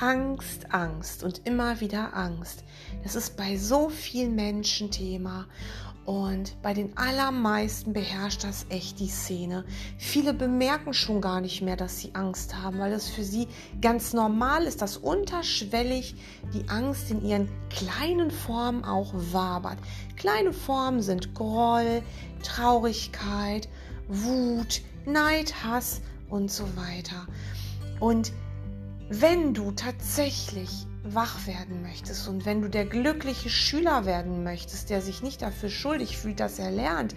Angst, Angst und immer wieder Angst. Das ist bei so vielen Menschen Thema. Und bei den allermeisten beherrscht das echt die Szene. Viele bemerken schon gar nicht mehr, dass sie Angst haben, weil es für sie ganz normal ist, dass unterschwellig die Angst in ihren kleinen Formen auch wabert. Kleine Formen sind Groll, Traurigkeit, Wut, Neid, Hass und so weiter. Und wenn du tatsächlich wach werden möchtest und wenn du der glückliche Schüler werden möchtest, der sich nicht dafür schuldig fühlt, dass er lernt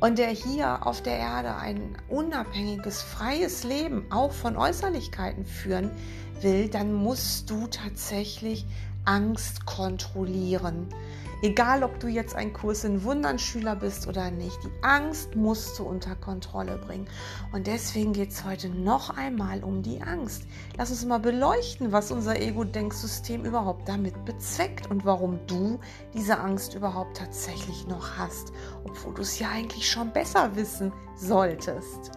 und der hier auf der Erde ein unabhängiges, freies Leben auch von Äußerlichkeiten führen will, dann musst du tatsächlich Angst kontrollieren. Egal, ob du jetzt ein Kurs in Wundern Schüler bist oder nicht, die Angst musst du unter Kontrolle bringen. Und deswegen geht es heute noch einmal um die Angst. Lass uns mal beleuchten, was unser Ego-Denksystem überhaupt damit bezweckt und warum du diese Angst überhaupt tatsächlich noch hast, obwohl du es ja eigentlich schon besser wissen solltest.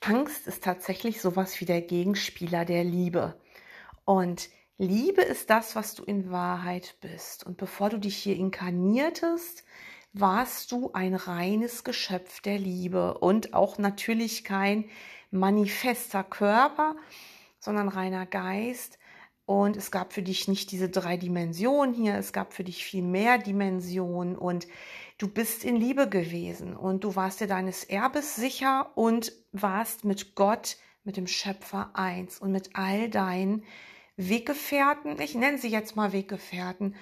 Angst ist tatsächlich sowas wie der Gegenspieler der Liebe. Und Liebe ist das, was du in Wahrheit bist. Und bevor du dich hier inkarniertest, warst du ein reines Geschöpf der Liebe und auch natürlich kein manifester Körper, sondern reiner Geist. Und es gab für dich nicht diese drei Dimensionen hier, es gab für dich viel mehr Dimensionen und du bist in Liebe gewesen und du warst dir deines Erbes sicher und warst mit Gott, mit dem Schöpfer eins und mit all deinen Weggefährten, ich nenne sie jetzt mal Weggefährten,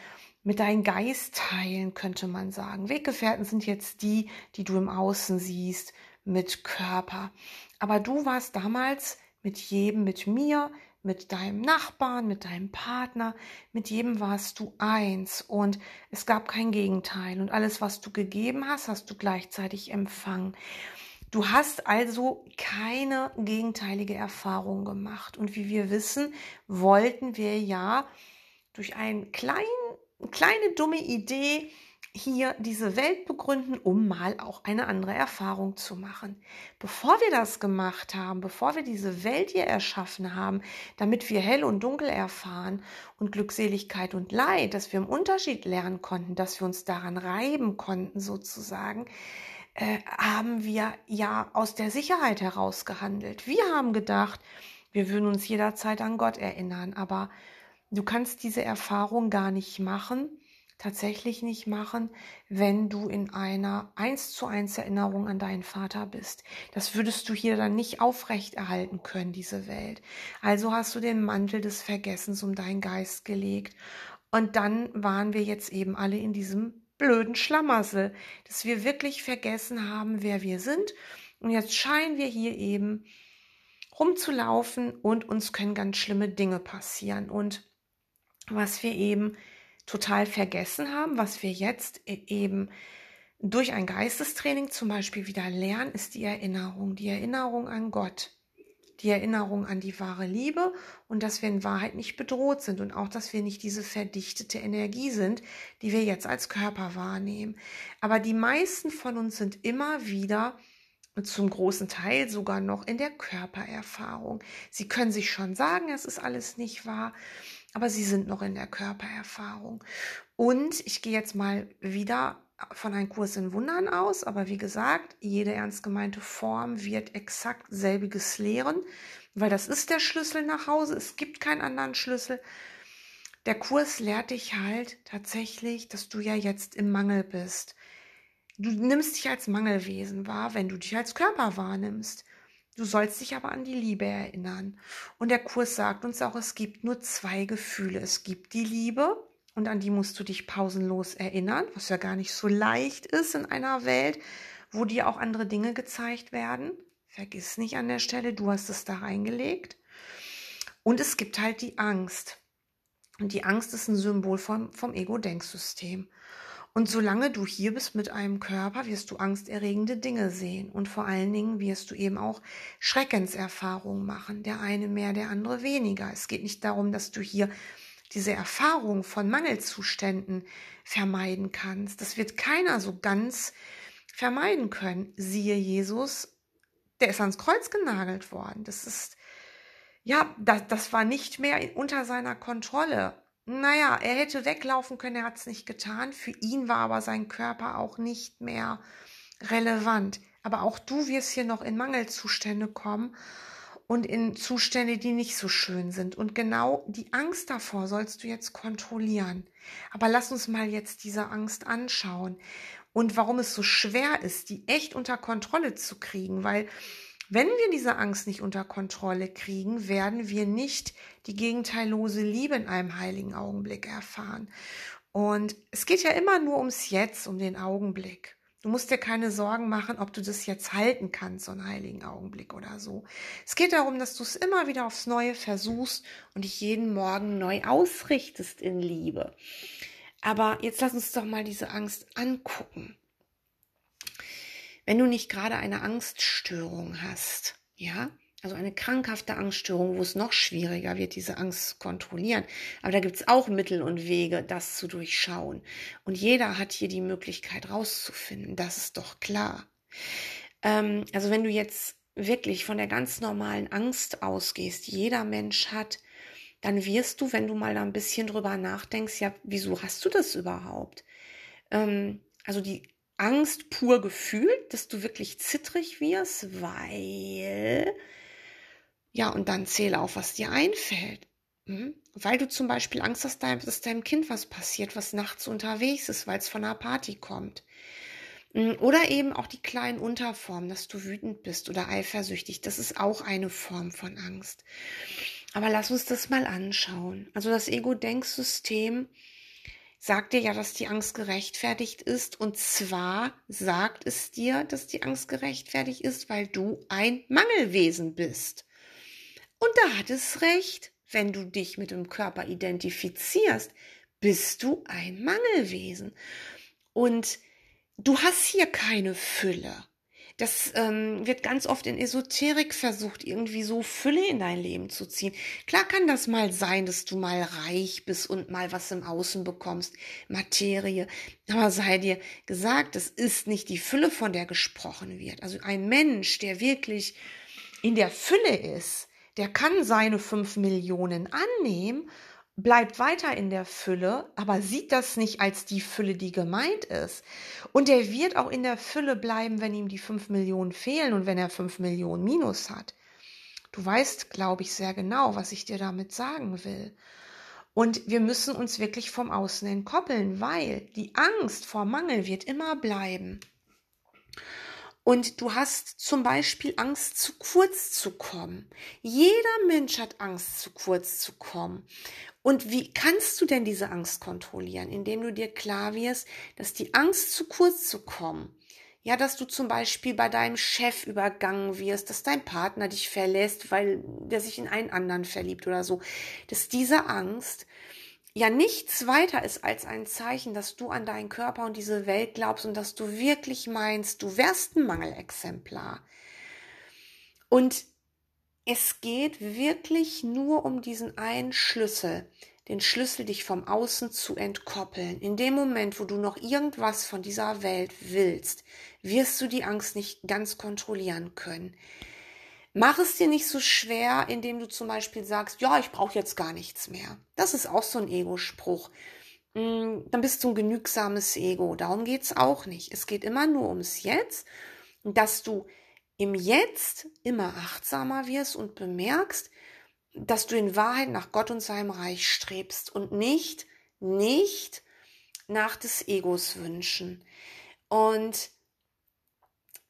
mit deinem Geist teilen, könnte man sagen. Weggefährten sind jetzt die, die du im Außen siehst, mit Körper. Aber du warst damals mit jedem, mit mir, mit deinem Nachbarn, mit deinem Partner, mit jedem warst du eins und es gab kein Gegenteil und alles, was du gegeben hast, hast du gleichzeitig empfangen. Du hast also keine gegenteilige Erfahrung gemacht. Und wie wir wissen, wollten wir ja durch eine klein, kleine dumme Idee hier diese Welt begründen, um mal auch eine andere Erfahrung zu machen. Bevor wir das gemacht haben, bevor wir diese Welt hier erschaffen haben, damit wir hell und dunkel erfahren und Glückseligkeit und Leid, dass wir im Unterschied lernen konnten, dass wir uns daran reiben konnten sozusagen, äh, haben wir ja aus der Sicherheit heraus gehandelt. Wir haben gedacht, wir würden uns jederzeit an Gott erinnern, aber du kannst diese Erfahrung gar nicht machen, tatsächlich nicht machen, wenn du in einer eins zu eins Erinnerung an deinen Vater bist. Das würdest du hier dann nicht aufrechterhalten können, diese Welt. Also hast du den Mantel des Vergessens um deinen Geist gelegt. Und dann waren wir jetzt eben alle in diesem blöden Schlamassel, dass wir wirklich vergessen haben, wer wir sind. Und jetzt scheinen wir hier eben rumzulaufen und uns können ganz schlimme Dinge passieren. Und was wir eben total vergessen haben, was wir jetzt e-, eben durch ein Geistestraining zum Beispiel wieder lernen, ist die Erinnerung, die Erinnerung an Gott die Erinnerung an die wahre Liebe und dass wir in Wahrheit nicht bedroht sind und auch, dass wir nicht diese verdichtete Energie sind, die wir jetzt als Körper wahrnehmen. Aber die meisten von uns sind immer wieder zum großen Teil sogar noch in der Körpererfahrung. Sie können sich schon sagen, es ist alles nicht wahr, aber sie sind noch in der Körpererfahrung. Und ich gehe jetzt mal wieder von einem Kurs in Wundern aus, aber wie gesagt, jede ernst gemeinte Form wird exakt selbiges lehren, weil das ist der Schlüssel nach Hause. Es gibt keinen anderen Schlüssel. Der Kurs lehrt dich halt tatsächlich, dass du ja jetzt im Mangel bist. Du nimmst dich als Mangelwesen wahr, wenn du dich als Körper wahrnimmst. Du sollst dich aber an die Liebe erinnern. Und der Kurs sagt uns auch, es gibt nur zwei Gefühle. Es gibt die Liebe und an die musst du dich pausenlos erinnern, was ja gar nicht so leicht ist in einer Welt, wo dir auch andere Dinge gezeigt werden. Vergiss nicht an der Stelle, du hast es da reingelegt. Und es gibt halt die Angst. Und die Angst ist ein Symbol vom, vom Ego-Denksystem. Und solange du hier bist mit einem Körper, wirst du angsterregende Dinge sehen. Und vor allen Dingen wirst du eben auch Schreckenserfahrungen machen. Der eine mehr, der andere weniger. Es geht nicht darum, dass du hier diese Erfahrung von Mangelzuständen vermeiden kannst. Das wird keiner so ganz vermeiden können. Siehe Jesus, der ist ans Kreuz genagelt worden. Das ist, ja, das, das war nicht mehr unter seiner Kontrolle. Naja, er hätte weglaufen können, er hat es nicht getan. Für ihn war aber sein Körper auch nicht mehr relevant. Aber auch du wirst hier noch in Mangelzustände kommen und in Zustände, die nicht so schön sind. Und genau die Angst davor sollst du jetzt kontrollieren. Aber lass uns mal jetzt diese Angst anschauen und warum es so schwer ist, die echt unter Kontrolle zu kriegen, weil wenn wir diese Angst nicht unter Kontrolle kriegen, werden wir nicht die gegenteillose Liebe in einem heiligen Augenblick erfahren. Und es geht ja immer nur ums Jetzt, um den Augenblick. Du musst dir keine Sorgen machen, ob du das jetzt halten kannst, so einen heiligen Augenblick oder so. Es geht darum, dass du es immer wieder aufs Neue versuchst und dich jeden Morgen neu ausrichtest in Liebe. Aber jetzt lass uns doch mal diese Angst angucken. Wenn du nicht gerade eine Angststörung hast, ja, also eine krankhafte Angststörung, wo es noch schwieriger wird, diese Angst zu kontrollieren. Aber da gibt es auch Mittel und Wege, das zu durchschauen. Und jeder hat hier die Möglichkeit rauszufinden. Das ist doch klar. Ähm, also wenn du jetzt wirklich von der ganz normalen Angst ausgehst, jeder Mensch hat, dann wirst du, wenn du mal da ein bisschen drüber nachdenkst, ja, wieso hast du das überhaupt? Ähm, also die Angst pur gefühlt, dass du wirklich zittrig wirst, weil ja, und dann zähle auf, was dir einfällt. Hm? Weil du zum Beispiel Angst hast, dass deinem Kind was passiert, was nachts unterwegs ist, weil es von einer Party kommt. Hm? Oder eben auch die kleinen Unterformen, dass du wütend bist oder eifersüchtig. Das ist auch eine Form von Angst. Aber lass uns das mal anschauen. Also das Ego-Denksystem sagt dir ja, dass die Angst gerechtfertigt ist. Und zwar sagt es dir, dass die Angst gerechtfertigt ist, weil du ein Mangelwesen bist. Und da hat es recht, wenn du dich mit dem Körper identifizierst, bist du ein Mangelwesen. Und du hast hier keine Fülle. Das ähm, wird ganz oft in Esoterik versucht, irgendwie so Fülle in dein Leben zu ziehen. Klar kann das mal sein, dass du mal reich bist und mal was im Außen bekommst, Materie. Aber sei dir gesagt, das ist nicht die Fülle, von der gesprochen wird. Also ein Mensch, der wirklich in der Fülle ist, der kann seine fünf Millionen annehmen, bleibt weiter in der Fülle, aber sieht das nicht als die Fülle, die gemeint ist. Und er wird auch in der Fülle bleiben, wenn ihm die fünf Millionen fehlen und wenn er fünf Millionen Minus hat. Du weißt, glaube ich, sehr genau, was ich dir damit sagen will. Und wir müssen uns wirklich vom Außen entkoppeln, weil die Angst vor Mangel wird immer bleiben. Und du hast zum Beispiel Angst, zu kurz zu kommen. Jeder Mensch hat Angst, zu kurz zu kommen. Und wie kannst du denn diese Angst kontrollieren? Indem du dir klar wirst, dass die Angst, zu kurz zu kommen, ja, dass du zum Beispiel bei deinem Chef übergangen wirst, dass dein Partner dich verlässt, weil der sich in einen anderen verliebt oder so, dass diese Angst ja nichts weiter ist als ein Zeichen, dass du an deinen Körper und diese Welt glaubst und dass du wirklich meinst, du wärst ein Mangelexemplar. Und es geht wirklich nur um diesen einen Schlüssel, den Schlüssel, dich vom Außen zu entkoppeln. In dem Moment, wo du noch irgendwas von dieser Welt willst, wirst du die Angst nicht ganz kontrollieren können. Mach es dir nicht so schwer, indem du zum Beispiel sagst, ja, ich brauche jetzt gar nichts mehr. Das ist auch so ein Ego-Spruch. Mm, dann bist du ein genügsames Ego. Darum geht's auch nicht. Es geht immer nur ums Jetzt, dass du im Jetzt immer achtsamer wirst und bemerkst, dass du in Wahrheit nach Gott und seinem Reich strebst und nicht, nicht nach des Egos wünschen. Und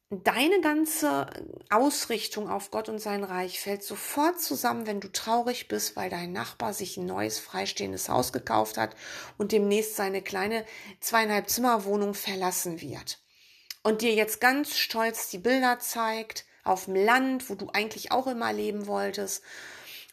deine ganze Ausrichtung auf Gott und sein Reich fällt sofort zusammen, wenn du traurig bist, weil dein Nachbar sich ein neues freistehendes Haus gekauft hat und demnächst seine kleine zweieinhalb Zimmerwohnung verlassen wird. Und dir jetzt ganz stolz die Bilder zeigt auf dem Land, wo du eigentlich auch immer leben wolltest,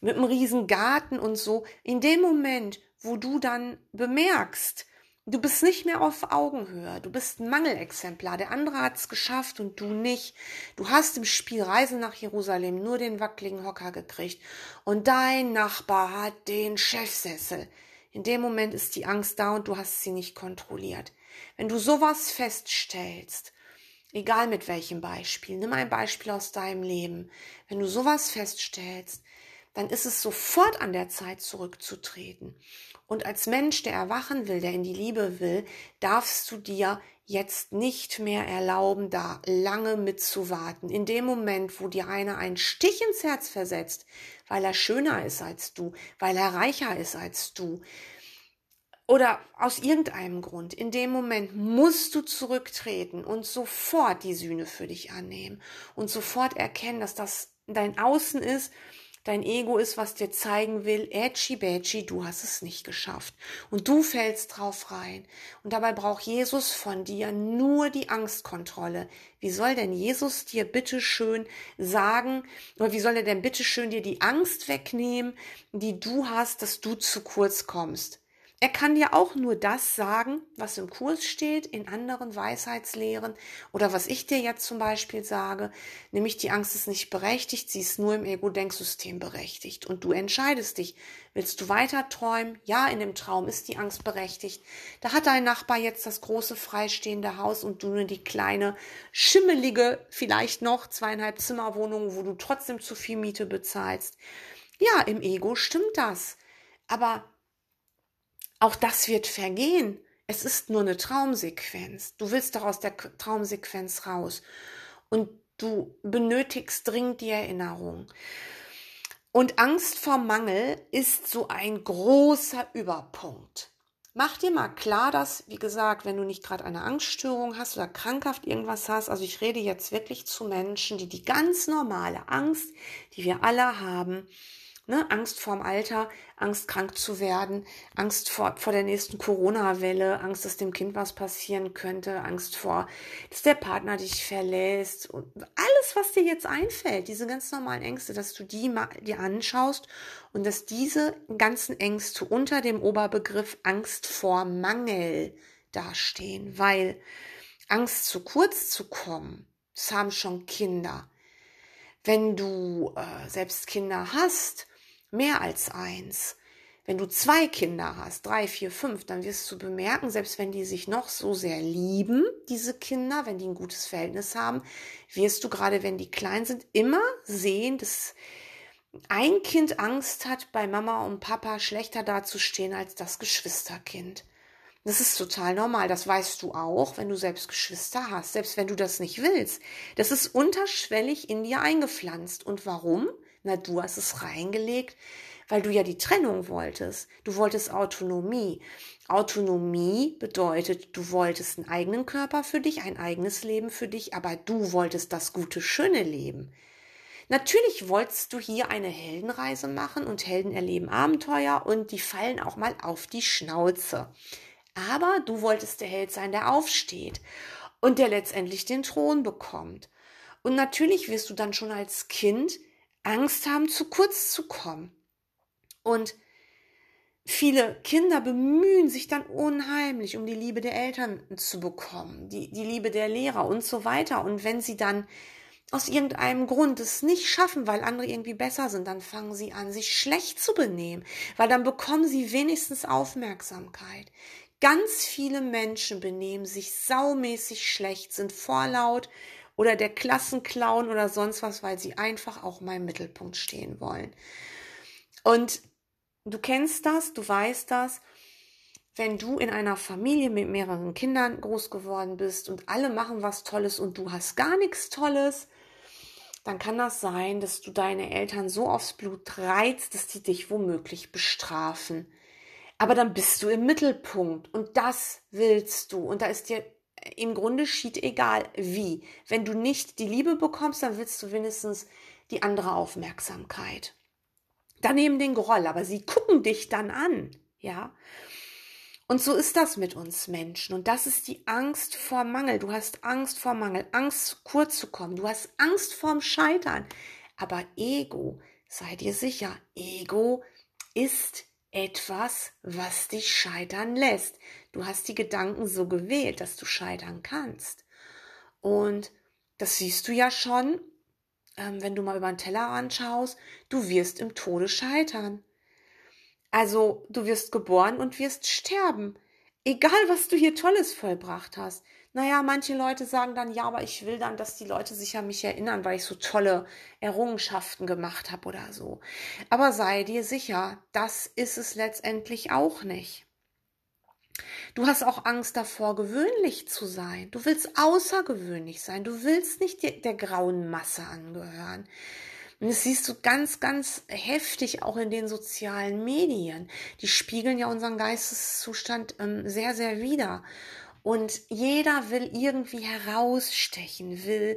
mit einem riesen Garten und so. In dem Moment, wo du dann bemerkst, Du bist nicht mehr auf Augenhöhe. Du bist ein Mangelexemplar. Der andere hat es geschafft und du nicht. Du hast im Spiel Reise nach Jerusalem nur den wackeligen Hocker gekriegt. Und dein Nachbar hat den Chefsessel. In dem Moment ist die Angst da und du hast sie nicht kontrolliert. Wenn du sowas feststellst, egal mit welchem Beispiel, nimm ein Beispiel aus deinem Leben. Wenn du sowas feststellst, dann ist es sofort an der Zeit zurückzutreten. Und als Mensch, der erwachen will, der in die Liebe will, darfst du dir jetzt nicht mehr erlauben, da lange mitzuwarten. In dem Moment, wo dir einer einen Stich ins Herz versetzt, weil er schöner ist als du, weil er reicher ist als du, oder aus irgendeinem Grund, in dem Moment musst du zurücktreten und sofort die Sühne für dich annehmen und sofort erkennen, dass das dein Außen ist Dein Ego ist, was dir zeigen will, ätschi bätschi, du hast es nicht geschafft. Und du fällst drauf rein. Und dabei braucht Jesus von dir nur die Angstkontrolle. Wie soll denn Jesus dir bitte schön sagen, oder wie soll er denn bitte schön dir die Angst wegnehmen, die du hast, dass du zu kurz kommst? Er kann dir auch nur das sagen, was im Kurs steht, in anderen Weisheitslehren oder was ich dir jetzt zum Beispiel sage, nämlich die Angst ist nicht berechtigt, sie ist nur im Ego-Denksystem berechtigt und du entscheidest dich. Willst du weiter träumen? Ja, in dem Traum ist die Angst berechtigt. Da hat dein Nachbar jetzt das große freistehende Haus und du nur die kleine, schimmelige, vielleicht noch zweieinhalb Zimmerwohnung, wo du trotzdem zu viel Miete bezahlst. Ja, im Ego stimmt das. Aber auch das wird vergehen. Es ist nur eine Traumsequenz. Du willst doch aus der Traumsequenz raus. Und du benötigst dringend die Erinnerung. Und Angst vor Mangel ist so ein großer Überpunkt. Mach dir mal klar, dass, wie gesagt, wenn du nicht gerade eine Angststörung hast oder krankhaft irgendwas hast, also ich rede jetzt wirklich zu Menschen, die die ganz normale Angst, die wir alle haben, Ne? Angst vorm Alter, Angst krank zu werden, Angst vor, vor der nächsten Corona-Welle, Angst, dass dem Kind was passieren könnte, Angst vor, dass der Partner dich verlässt und alles, was dir jetzt einfällt, diese ganz normalen Ängste, dass du die mal dir anschaust und dass diese ganzen Ängste unter dem Oberbegriff Angst vor Mangel dastehen, weil Angst zu kurz zu kommen, das haben schon Kinder. Wenn du äh, selbst Kinder hast, mehr als eins. Wenn du zwei Kinder hast, drei, vier, fünf, dann wirst du bemerken, selbst wenn die sich noch so sehr lieben, diese Kinder, wenn die ein gutes Verhältnis haben, wirst du gerade, wenn die klein sind, immer sehen, dass ein Kind Angst hat, bei Mama und Papa schlechter dazustehen als das Geschwisterkind. Das ist total normal. Das weißt du auch, wenn du selbst Geschwister hast, selbst wenn du das nicht willst. Das ist unterschwellig in dir eingepflanzt. Und warum? Na, du hast es reingelegt, weil du ja die Trennung wolltest. Du wolltest Autonomie. Autonomie bedeutet, du wolltest einen eigenen Körper für dich, ein eigenes Leben für dich, aber du wolltest das gute, schöne Leben. Natürlich wolltest du hier eine Heldenreise machen und Helden erleben Abenteuer und die fallen auch mal auf die Schnauze. Aber du wolltest der Held sein, der aufsteht und der letztendlich den Thron bekommt. Und natürlich wirst du dann schon als Kind Angst haben, zu kurz zu kommen. Und viele Kinder bemühen sich dann unheimlich, um die Liebe der Eltern zu bekommen, die, die Liebe der Lehrer und so weiter. Und wenn sie dann aus irgendeinem Grund es nicht schaffen, weil andere irgendwie besser sind, dann fangen sie an, sich schlecht zu benehmen, weil dann bekommen sie wenigstens Aufmerksamkeit. Ganz viele Menschen benehmen sich saumäßig schlecht, sind vorlaut, oder der Klassenclown oder sonst was, weil sie einfach auch mal im Mittelpunkt stehen wollen. Und du kennst das, du weißt das, wenn du in einer Familie mit mehreren Kindern groß geworden bist und alle machen was Tolles und du hast gar nichts Tolles, dann kann das sein, dass du deine Eltern so aufs Blut reizt, dass die dich womöglich bestrafen. Aber dann bist du im Mittelpunkt und das willst du und da ist dir im Grunde schied egal wie. Wenn du nicht die Liebe bekommst, dann willst du wenigstens die andere Aufmerksamkeit. Daneben den Groll, aber sie gucken dich dann an, ja. Und so ist das mit uns Menschen. Und das ist die Angst vor Mangel. Du hast Angst vor Mangel, Angst kurz zu kommen. Du hast Angst vorm Scheitern. Aber Ego, sei dir sicher, Ego ist etwas, was dich scheitern lässt. Du hast die Gedanken so gewählt, dass du scheitern kannst. Und das siehst du ja schon, ähm, wenn du mal über den Teller anschaust, du wirst im Tode scheitern. Also du wirst geboren und wirst sterben. Egal, was du hier Tolles vollbracht hast. Naja, manche Leute sagen dann, ja, aber ich will dann, dass die Leute sich an mich erinnern, weil ich so tolle Errungenschaften gemacht habe oder so. Aber sei dir sicher, das ist es letztendlich auch nicht. Du hast auch Angst davor, gewöhnlich zu sein. Du willst außergewöhnlich sein. Du willst nicht der, der grauen Masse angehören. Und das siehst du ganz, ganz heftig auch in den sozialen Medien. Die spiegeln ja unseren Geisteszustand ähm, sehr, sehr wider. Und jeder will irgendwie herausstechen, will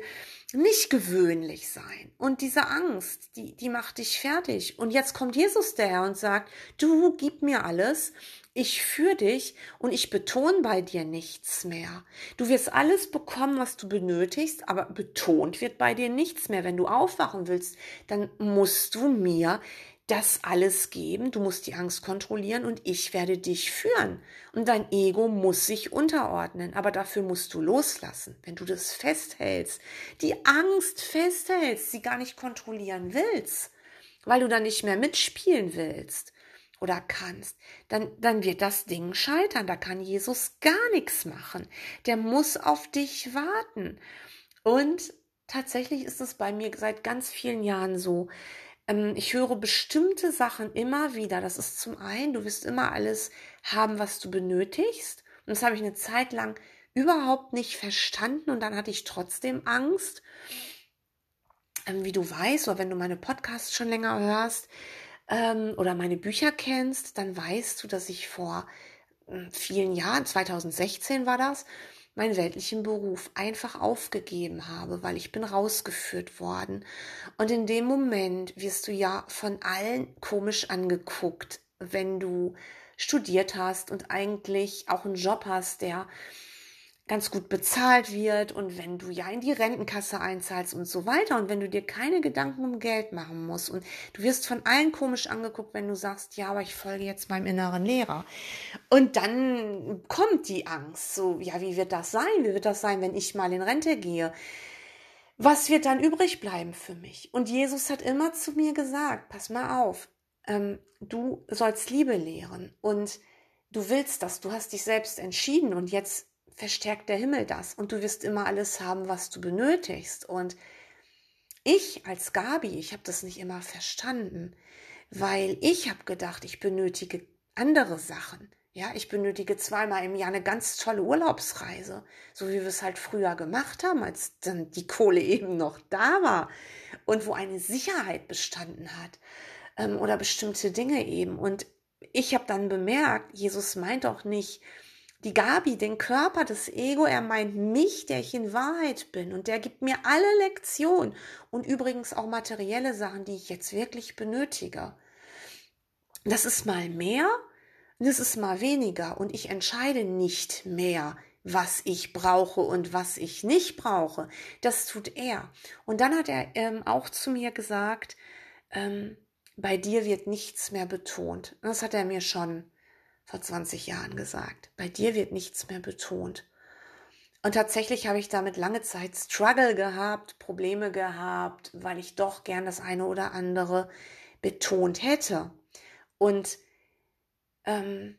nicht gewöhnlich sein. Und diese Angst, die, die macht dich fertig. Und jetzt kommt Jesus daher und sagt, du gib mir alles, ich führe dich und ich betone bei dir nichts mehr. Du wirst alles bekommen, was du benötigst, aber betont wird bei dir nichts mehr. Wenn du aufwachen willst, dann musst du mir das alles geben, du musst die Angst kontrollieren und ich werde dich führen. Und dein Ego muss sich unterordnen, aber dafür musst du loslassen. Wenn du das festhältst, die Angst festhältst, sie gar nicht kontrollieren willst, weil du dann nicht mehr mitspielen willst, oder kannst, dann, dann wird das Ding scheitern. Da kann Jesus gar nichts machen. Der muss auf dich warten. Und tatsächlich ist es bei mir seit ganz vielen Jahren so. Ähm, ich höre bestimmte Sachen immer wieder. Das ist zum einen, du wirst immer alles haben, was du benötigst. Und das habe ich eine Zeit lang überhaupt nicht verstanden und dann hatte ich trotzdem Angst. Ähm, wie du weißt, oder wenn du meine Podcasts schon länger hörst, ähm, oder meine Bücher kennst, dann weißt du, dass ich vor äh, vielen Jahren, 2016 war das, meinen weltlichen Beruf einfach aufgegeben habe, weil ich bin rausgeführt worden. Und in dem Moment wirst du ja von allen komisch angeguckt, wenn du studiert hast und eigentlich auch einen Job hast, der ganz gut bezahlt wird und wenn du ja in die Rentenkasse einzahlst und so weiter und wenn du dir keine Gedanken um Geld machen musst und du wirst von allen komisch angeguckt, wenn du sagst, ja, aber ich folge jetzt meinem inneren Lehrer. Und dann kommt die Angst, so, ja, wie wird das sein? Wie wird das sein, wenn ich mal in Rente gehe? Was wird dann übrig bleiben für mich? Und Jesus hat immer zu mir gesagt, pass mal auf, ähm, du sollst Liebe lehren und du willst das, du hast dich selbst entschieden und jetzt verstärkt der Himmel das und du wirst immer alles haben, was du benötigst. Und ich als Gabi, ich habe das nicht immer verstanden, weil ich habe gedacht, ich benötige andere Sachen. Ja, ich benötige zweimal im Jahr eine ganz tolle Urlaubsreise, so wie wir es halt früher gemacht haben, als dann die Kohle eben noch da war und wo eine Sicherheit bestanden hat ähm, oder bestimmte Dinge eben. Und ich habe dann bemerkt, Jesus meint doch nicht, die Gabi, den Körper, das Ego, er meint mich, der ich in Wahrheit bin und der gibt mir alle Lektionen und übrigens auch materielle Sachen, die ich jetzt wirklich benötige. Das ist mal mehr, das ist mal weniger und ich entscheide nicht mehr, was ich brauche und was ich nicht brauche. Das tut er. Und dann hat er ähm, auch zu mir gesagt, ähm, bei dir wird nichts mehr betont. Das hat er mir schon vor 20 Jahren gesagt. Bei dir wird nichts mehr betont. Und tatsächlich habe ich damit lange Zeit Struggle gehabt, Probleme gehabt, weil ich doch gern das eine oder andere betont hätte. Und ähm,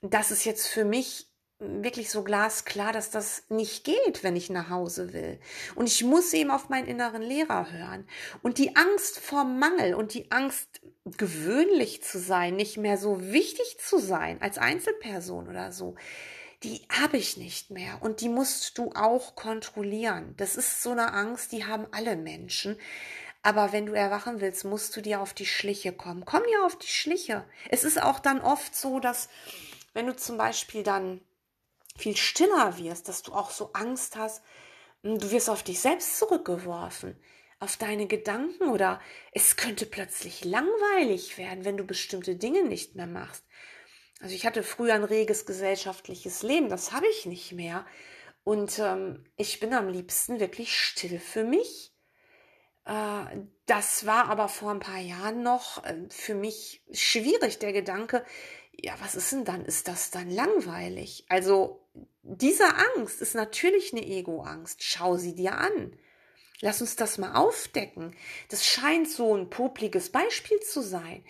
das ist jetzt für mich wirklich so glasklar, dass das nicht geht, wenn ich nach Hause will. Und ich muss eben auf meinen inneren Lehrer hören. Und die Angst vor Mangel und die Angst, gewöhnlich zu sein, nicht mehr so wichtig zu sein als Einzelperson oder so, die habe ich nicht mehr. Und die musst du auch kontrollieren. Das ist so eine Angst, die haben alle Menschen. Aber wenn du erwachen willst, musst du dir auf die Schliche kommen. Komm dir auf die Schliche. Es ist auch dann oft so, dass wenn du zum Beispiel dann viel stiller wirst, dass du auch so Angst hast, hm, du wirst auf dich selbst zurückgeworfen, auf deine Gedanken oder es könnte plötzlich langweilig werden, wenn du bestimmte Dinge nicht mehr machst. Also ich hatte früher ein reges gesellschaftliches Leben, das habe ich nicht mehr. Und ähm, ich bin am liebsten wirklich still für mich. Äh, das war aber vor ein paar Jahren noch äh, für mich schwierig, der Gedanke, ja, was ist denn dann? Ist das dann langweilig? Also diese Angst ist natürlich eine Ego-Angst. Schau sie dir an. Lass uns das mal aufdecken. Das scheint so ein popliges Beispiel zu sein.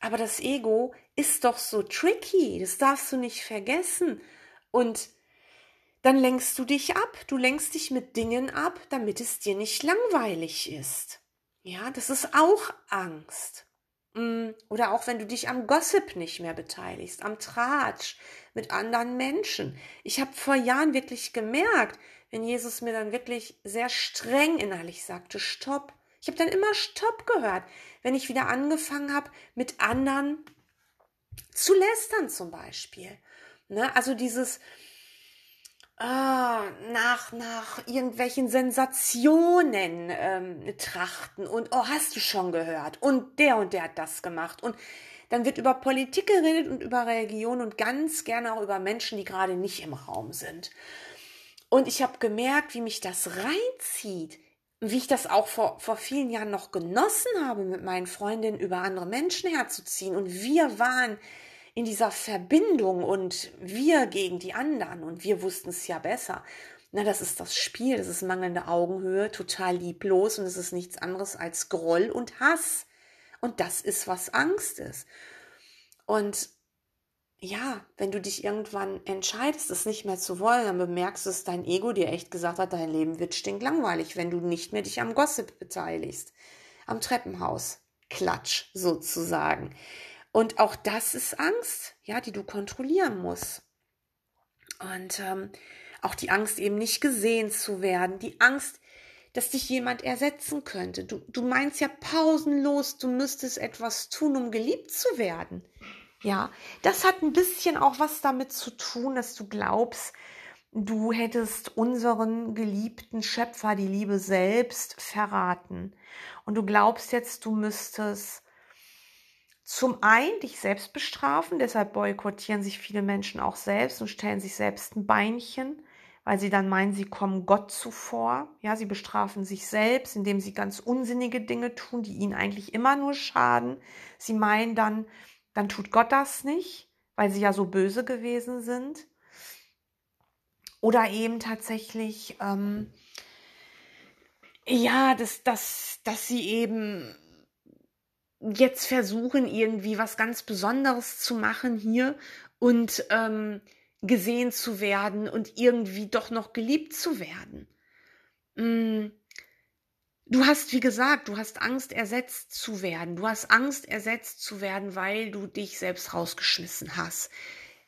Aber das Ego ist doch so tricky. Das darfst du nicht vergessen. Und dann lenkst du dich ab. Du lenkst dich mit Dingen ab, damit es dir nicht langweilig ist. Ja, das ist auch Angst. Mm, oder auch wenn du dich am Gossip nicht mehr beteiligst, am Tratsch mit anderen Menschen. Ich habe vor Jahren wirklich gemerkt, wenn Jesus mir dann wirklich sehr streng innerlich sagte, stopp. Ich habe dann immer Stopp gehört, wenn ich wieder angefangen habe, mit anderen zu lästern zum Beispiel. Ne? Also dieses, nach, nach irgendwelchen Sensationen ähm, trachten und oh, hast du schon gehört und der und der hat das gemacht und dann wird über Politik geredet und über Religion und ganz gerne auch über Menschen, die gerade nicht im Raum sind. Und ich habe gemerkt, wie mich das reinzieht, wie ich das auch vor, vor vielen Jahren noch genossen habe, mit meinen Freundinnen über andere Menschen herzuziehen. Und wir waren in dieser Verbindung und wir gegen die anderen und wir wussten es ja besser. Na, das ist das Spiel, das ist mangelnde Augenhöhe, total lieblos und es ist nichts anderes als Groll und Hass. Und das ist, was Angst ist. Und ja, wenn du dich irgendwann entscheidest, es nicht mehr zu wollen, dann bemerkst du, dass dein Ego dir echt gesagt hat, dein Leben wird stinklangweilig, wenn du nicht mehr dich am Gossip beteiligst. Am Treppenhaus. Klatsch sozusagen. Und auch das ist Angst, ja, die du kontrollieren musst. Und ähm, auch die Angst, eben nicht gesehen zu werden, die Angst, dass dich jemand ersetzen könnte. Du, du meinst ja pausenlos, du müsstest etwas tun, um geliebt zu werden. Ja, das hat ein bisschen auch was damit zu tun, dass du glaubst, du hättest unseren geliebten Schöpfer, die Liebe selbst, verraten. Und du glaubst jetzt, du müsstest zum einen dich selbst bestrafen, deshalb boykottieren sich viele Menschen auch selbst und stellen sich selbst ein Beinchen, weil sie dann meinen, sie kommen Gott zuvor. Ja, sie bestrafen sich selbst, indem sie ganz unsinnige Dinge tun, die ihnen eigentlich immer nur schaden. Sie meinen dann, dann tut Gott das nicht, weil sie ja so böse gewesen sind. Oder eben tatsächlich, ähm, ja, dass, dass, dass sie eben jetzt versuchen, irgendwie was ganz Besonderes zu machen hier und ähm, gesehen zu werden und irgendwie doch noch geliebt zu werden. Mm. Du hast, wie gesagt, du hast Angst, ersetzt zu werden. Du hast Angst, ersetzt zu werden, weil du dich selbst rausgeschmissen hast.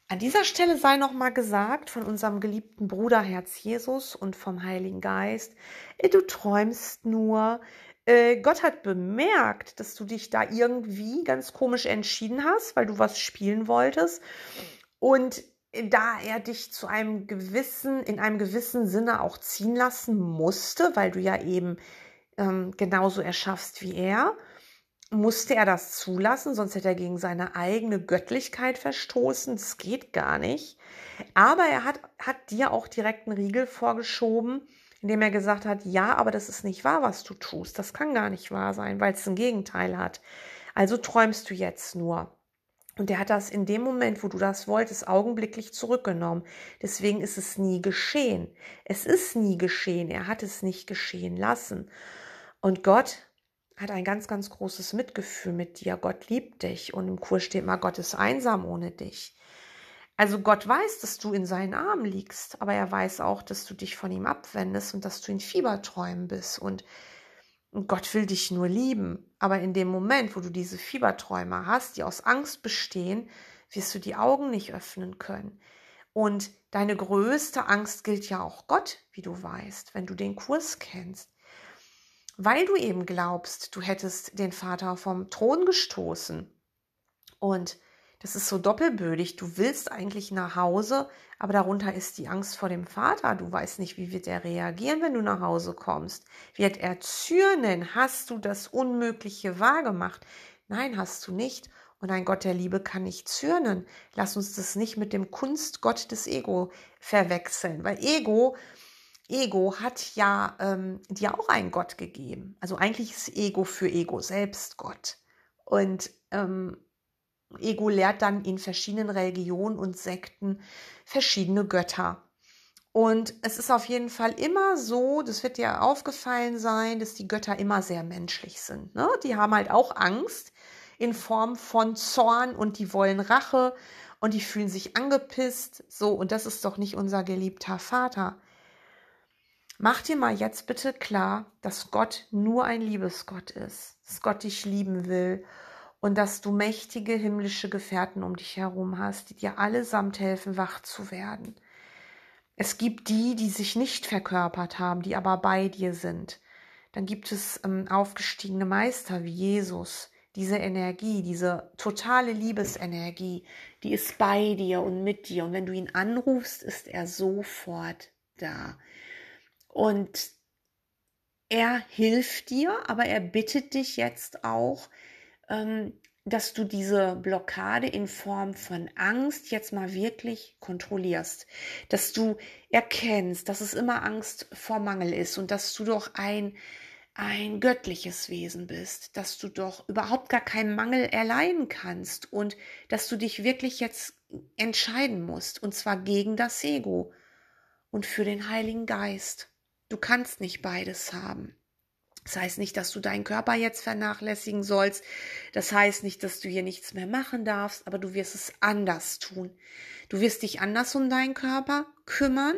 An dieser Stelle sei noch mal gesagt von unserem geliebten Bruder Herz Jesus und vom Heiligen Geist, du träumst nur, Gott hat bemerkt, dass du dich da irgendwie ganz komisch entschieden hast, weil du was spielen wolltest. Und da er dich zu einem gewissen, in einem gewissen Sinne auch ziehen lassen musste, weil du ja eben ähm, genauso erschaffst wie er, musste er das zulassen, sonst hätte er gegen seine eigene Göttlichkeit verstoßen. Das geht gar nicht. Aber er hat, hat dir auch direkt einen Riegel vorgeschoben, indem er gesagt hat, ja, aber das ist nicht wahr, was du tust. Das kann gar nicht wahr sein, weil es ein Gegenteil hat. Also träumst du jetzt nur. Und er hat das in dem Moment, wo du das wolltest, augenblicklich zurückgenommen. Deswegen ist es nie geschehen. Es ist nie geschehen. Er hat es nicht geschehen lassen. Und Gott hat ein ganz, ganz großes Mitgefühl mit dir. Gott liebt dich. Und im Kurs steht mal, Gott ist einsam ohne dich. Also Gott weiß, dass du in seinen Armen liegst, aber er weiß auch, dass du dich von ihm abwendest und dass du in Fieberträumen bist. Und Gott will dich nur lieben. Aber in dem Moment, wo du diese Fieberträume hast, die aus Angst bestehen, wirst du die Augen nicht öffnen können. Und deine größte Angst gilt ja auch Gott, wie du weißt, wenn du den Kurs kennst. Weil du eben glaubst, du hättest den Vater vom Thron gestoßen. Und das ist so doppelbödig. Du willst eigentlich nach Hause, aber darunter ist die Angst vor dem Vater. Du weißt nicht, wie wird er reagieren, wenn du nach Hause kommst. Wird er zürnen? Hast du das Unmögliche wahrgemacht? Nein, hast du nicht. Und ein Gott der Liebe kann nicht zürnen. Lass uns das nicht mit dem Kunstgott des Ego verwechseln, weil Ego, Ego hat ja ähm, dir auch einen Gott gegeben. Also eigentlich ist Ego für Ego selbst Gott. Und ähm, Ego lehrt dann in verschiedenen Religionen und Sekten verschiedene Götter. Und es ist auf jeden Fall immer so, das wird dir aufgefallen sein, dass die Götter immer sehr menschlich sind. Ne? Die haben halt auch Angst in Form von Zorn und die wollen Rache und die fühlen sich angepisst. So, und das ist doch nicht unser geliebter Vater. Mach dir mal jetzt bitte klar, dass Gott nur ein Liebesgott ist, dass Gott dich lieben will und dass du mächtige himmlische Gefährten um dich herum hast, die dir allesamt helfen, wach zu werden. Es gibt die, die sich nicht verkörpert haben, die aber bei dir sind. Dann gibt es ähm, aufgestiegene Meister wie Jesus. Diese Energie, diese totale Liebesenergie, die ist bei dir und mit dir. Und wenn du ihn anrufst, ist er sofort da. Und er hilft dir, aber er bittet dich jetzt auch, dass du diese Blockade in Form von Angst jetzt mal wirklich kontrollierst, dass du erkennst, dass es immer Angst vor Mangel ist und dass du doch ein ein göttliches Wesen bist, dass du doch überhaupt gar keinen Mangel erleiden kannst und dass du dich wirklich jetzt entscheiden musst und zwar gegen das Ego und für den Heiligen Geist. Du kannst nicht beides haben. Das heißt nicht, dass du deinen Körper jetzt vernachlässigen sollst. Das heißt nicht, dass du hier nichts mehr machen darfst, aber du wirst es anders tun. Du wirst dich anders um deinen Körper kümmern.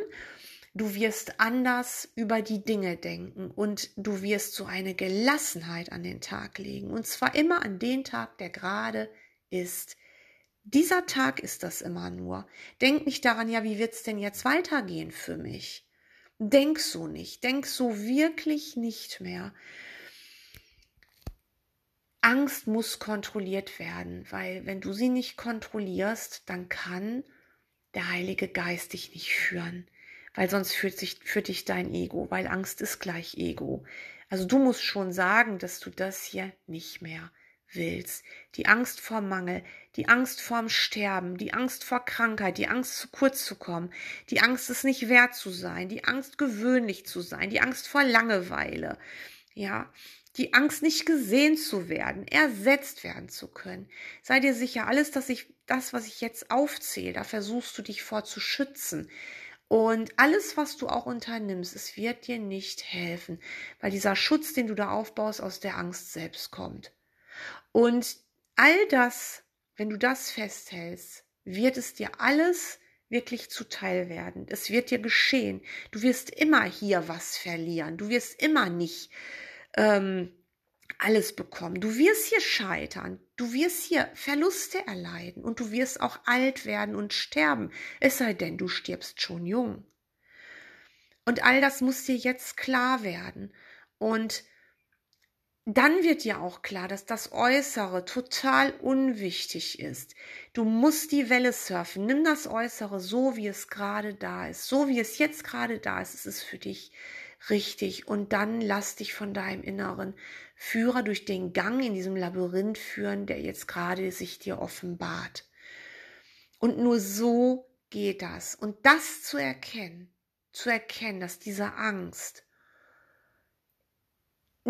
Du wirst anders über die Dinge denken und du wirst so eine Gelassenheit an den Tag legen. Und zwar immer an den Tag, der gerade ist. Dieser Tag ist das immer nur. Denk nicht daran, ja, wie wird es denn jetzt weitergehen für mich? Denk so nicht, denk so wirklich nicht mehr. Angst muss kontrolliert werden, weil wenn du sie nicht kontrollierst, dann kann der Heilige Geist dich nicht führen, weil sonst führt, sich, führt dich dein Ego, weil Angst ist gleich Ego. Also du musst schon sagen, dass du das hier nicht mehr willst. Die Angst vor Mangel, die Angst vorm Sterben, die Angst vor Krankheit, die Angst zu kurz zu kommen, die Angst es nicht wert zu sein, die Angst gewöhnlich zu sein, die Angst vor Langeweile, ja, die Angst nicht gesehen zu werden, ersetzt werden zu können. Sei dir sicher, alles, das ich, das, was ich jetzt aufzähle, da versuchst du dich vor zu schützen. Und alles, was du auch unternimmst, es wird dir nicht helfen, weil dieser Schutz, den du da aufbaust, aus der Angst selbst kommt. Und all das, wenn du das festhältst, wird es dir alles wirklich zuteil werden. Es wird dir geschehen. Du wirst immer hier was verlieren. Du wirst immer nicht ähm, alles bekommen. Du wirst hier scheitern. Du wirst hier Verluste erleiden und du wirst auch alt werden und sterben. Es sei denn, du stirbst schon jung. Und all das muss dir jetzt klar werden. Und dann wird dir auch klar, dass das Äußere total unwichtig ist. Du musst die Welle surfen. Nimm das Äußere so, wie es gerade da ist. So wie es jetzt gerade da ist, ist es für dich richtig. Und dann lass dich von deinem inneren Führer durch den Gang in diesem Labyrinth führen, der jetzt gerade sich dir offenbart. Und nur so geht das. Und das zu erkennen, zu erkennen, dass diese Angst,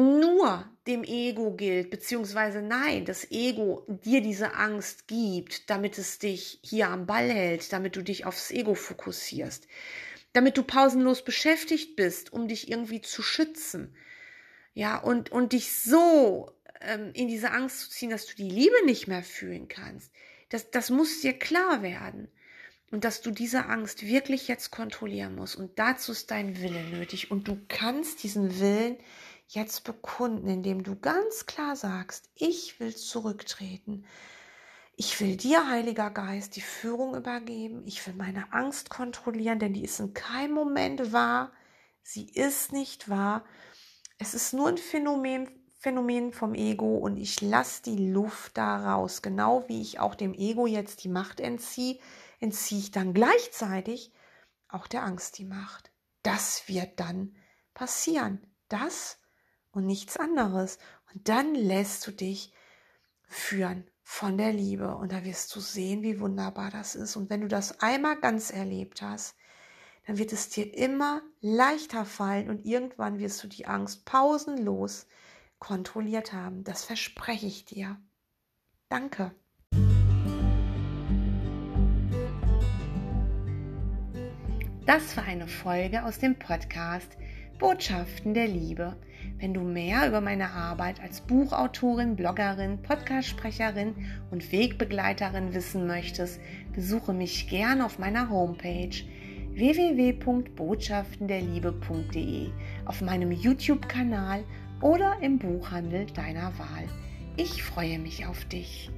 nur dem Ego gilt, beziehungsweise nein, das Ego dir diese Angst gibt, damit es dich hier am Ball hält, damit du dich aufs Ego fokussierst, damit du pausenlos beschäftigt bist, um dich irgendwie zu schützen. Ja, und, und dich so ähm, in diese Angst zu ziehen, dass du die Liebe nicht mehr fühlen kannst. Das, das muss dir klar werden. Und dass du diese Angst wirklich jetzt kontrollieren musst. Und dazu ist dein Wille nötig. Und du kannst diesen Willen jetzt bekunden, indem du ganz klar sagst, ich will zurücktreten. Ich will dir, Heiliger Geist, die Führung übergeben. Ich will meine Angst kontrollieren, denn die ist in keinem Moment wahr. Sie ist nicht wahr. Es ist nur ein Phänomen, Phänomen vom Ego und ich lasse die Luft da raus. Genau wie ich auch dem Ego jetzt die Macht entziehe, entziehe ich dann gleichzeitig auch der Angst die Macht. Das wird dann passieren. Das und nichts anderes. Und dann lässt du dich führen von der Liebe und da wirst du sehen, wie wunderbar das ist. Und wenn du das einmal ganz erlebt hast, dann wird es dir immer leichter fallen und irgendwann wirst du die Angst pausenlos kontrolliert haben. Das verspreche ich dir. Danke. Das war eine Folge aus dem Podcast Botschaften der Liebe. Wenn du mehr über meine Arbeit als Buchautorin, Bloggerin, Podcastsprecherin und Wegbegleiterin wissen möchtest, besuche mich gern auf meiner Homepage www.botschaftenderliebe.de, auf meinem YouTube-Kanal oder im Buchhandel deiner Wahl. Ich freue mich auf dich.